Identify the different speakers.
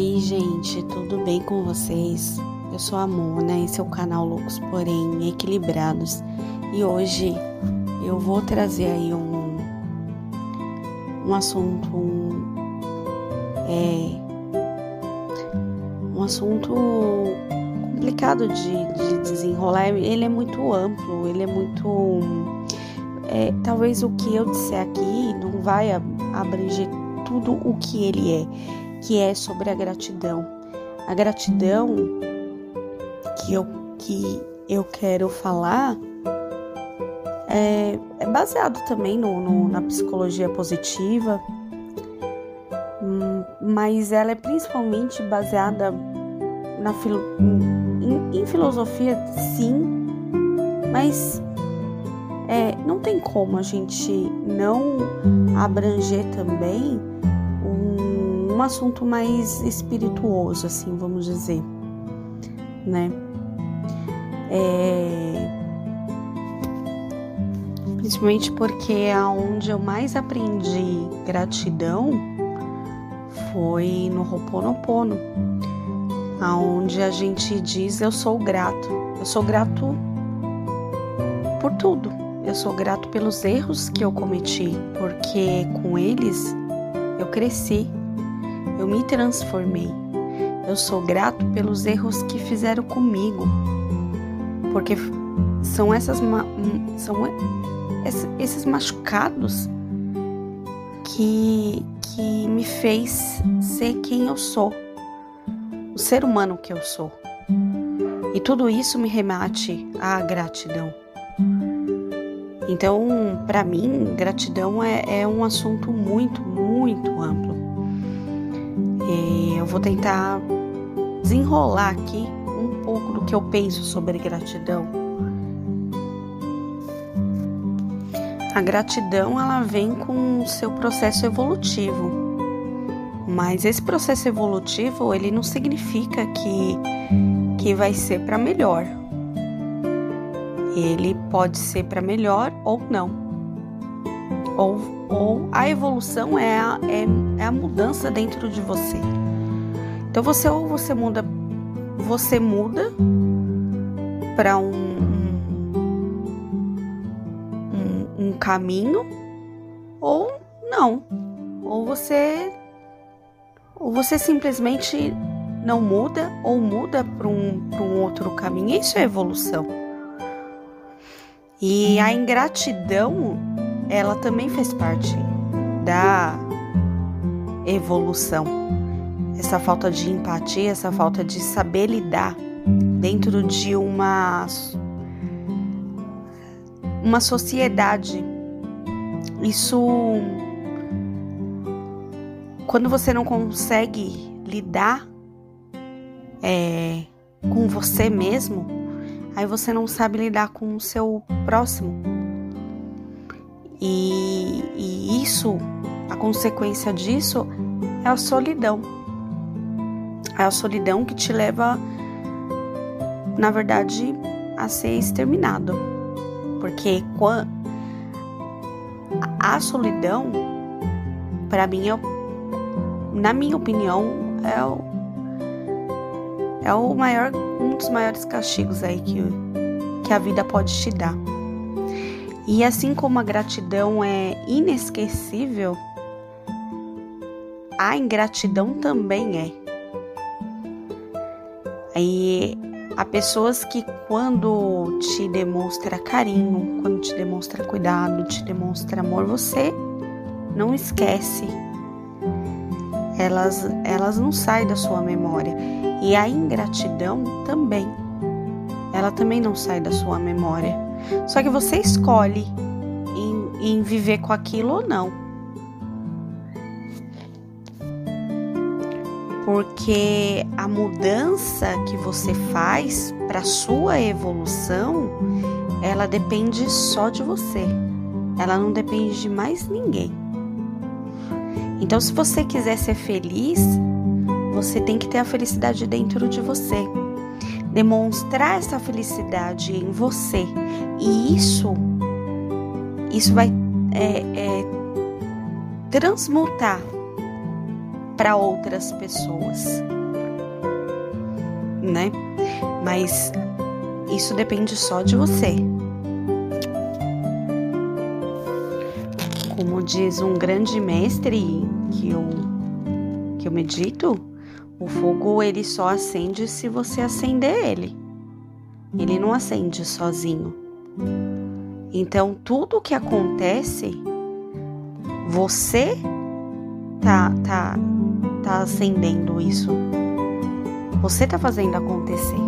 Speaker 1: Oi, gente, tudo bem com vocês? Eu sou a Mona, esse é o canal Loucos Porém Equilibrados e hoje eu vou trazer aí um, um assunto é, um assunto complicado de, de desenrolar. Ele é muito amplo, ele é muito. É, talvez o que eu disser aqui não vai abranger tudo o que ele é, que é sobre a gratidão. A gratidão que eu, que eu quero falar é, é baseado também no, no, na psicologia positiva, hum, mas ela é principalmente baseada na filo, em, em filosofia, sim, mas é, não tem como a gente não abranger também um, assunto mais espirituoso, assim, vamos dizer, né? É, principalmente porque aonde eu mais aprendi gratidão foi no Ho'oponopono, aonde a gente diz eu sou grato, eu sou grato por tudo. Eu sou grato pelos erros que eu cometi, porque com eles eu cresci, eu me transformei. Eu sou grato pelos erros que fizeram comigo, porque são essas são esses machucados que que me fez ser quem eu sou, o ser humano que eu sou. E tudo isso me remate à gratidão. Então, para mim, gratidão é, é, um assunto muito, muito amplo. E eu vou tentar desenrolar aqui um pouco do que eu penso sobre gratidão. A gratidão ela vem com o seu processo evolutivo, mas esse processo evolutivo ele não significa que que vai ser para melhor ele pode ser para melhor ou não. Ou, ou a evolução é a, é, é a mudança dentro de você. Então você ou você muda, você muda para um, um, um caminho ou não. Ou você ou você simplesmente não muda ou muda para um, um outro caminho. Isso é evolução. E a ingratidão, ela também faz parte da evolução. Essa falta de empatia, essa falta de saber lidar dentro de uma uma sociedade. Isso quando você não consegue lidar é, com você mesmo, aí você não sabe lidar com o seu próximo. E, e isso, a consequência disso é a solidão. É a solidão que te leva, na verdade, a ser exterminado. Porque a solidão, para mim, é, na minha opinião, é o, é o maior um dos maiores castigos aí que, que a vida pode te dar. E assim como a gratidão é inesquecível, a ingratidão também é. E há pessoas que quando te demonstra carinho, quando te demonstra cuidado, te demonstra amor, você não esquece. Elas, elas não saem da sua memória. E a ingratidão também. Ela também não sai da sua memória. Só que você escolhe em, em viver com aquilo ou não. Porque a mudança que você faz para sua evolução, ela depende só de você. Ela não depende de mais ninguém. Então, se você quiser ser feliz, você tem que ter a felicidade dentro de você. Demonstrar essa felicidade em você. E isso, isso vai é, é, transmutar para outras pessoas, né? Mas isso depende só de você. Como diz um grande mestre que eu que eu medito, o fogo ele só acende se você acender ele. Ele não acende sozinho. Então tudo que acontece, você tá tá tá acendendo isso. Você tá fazendo acontecer.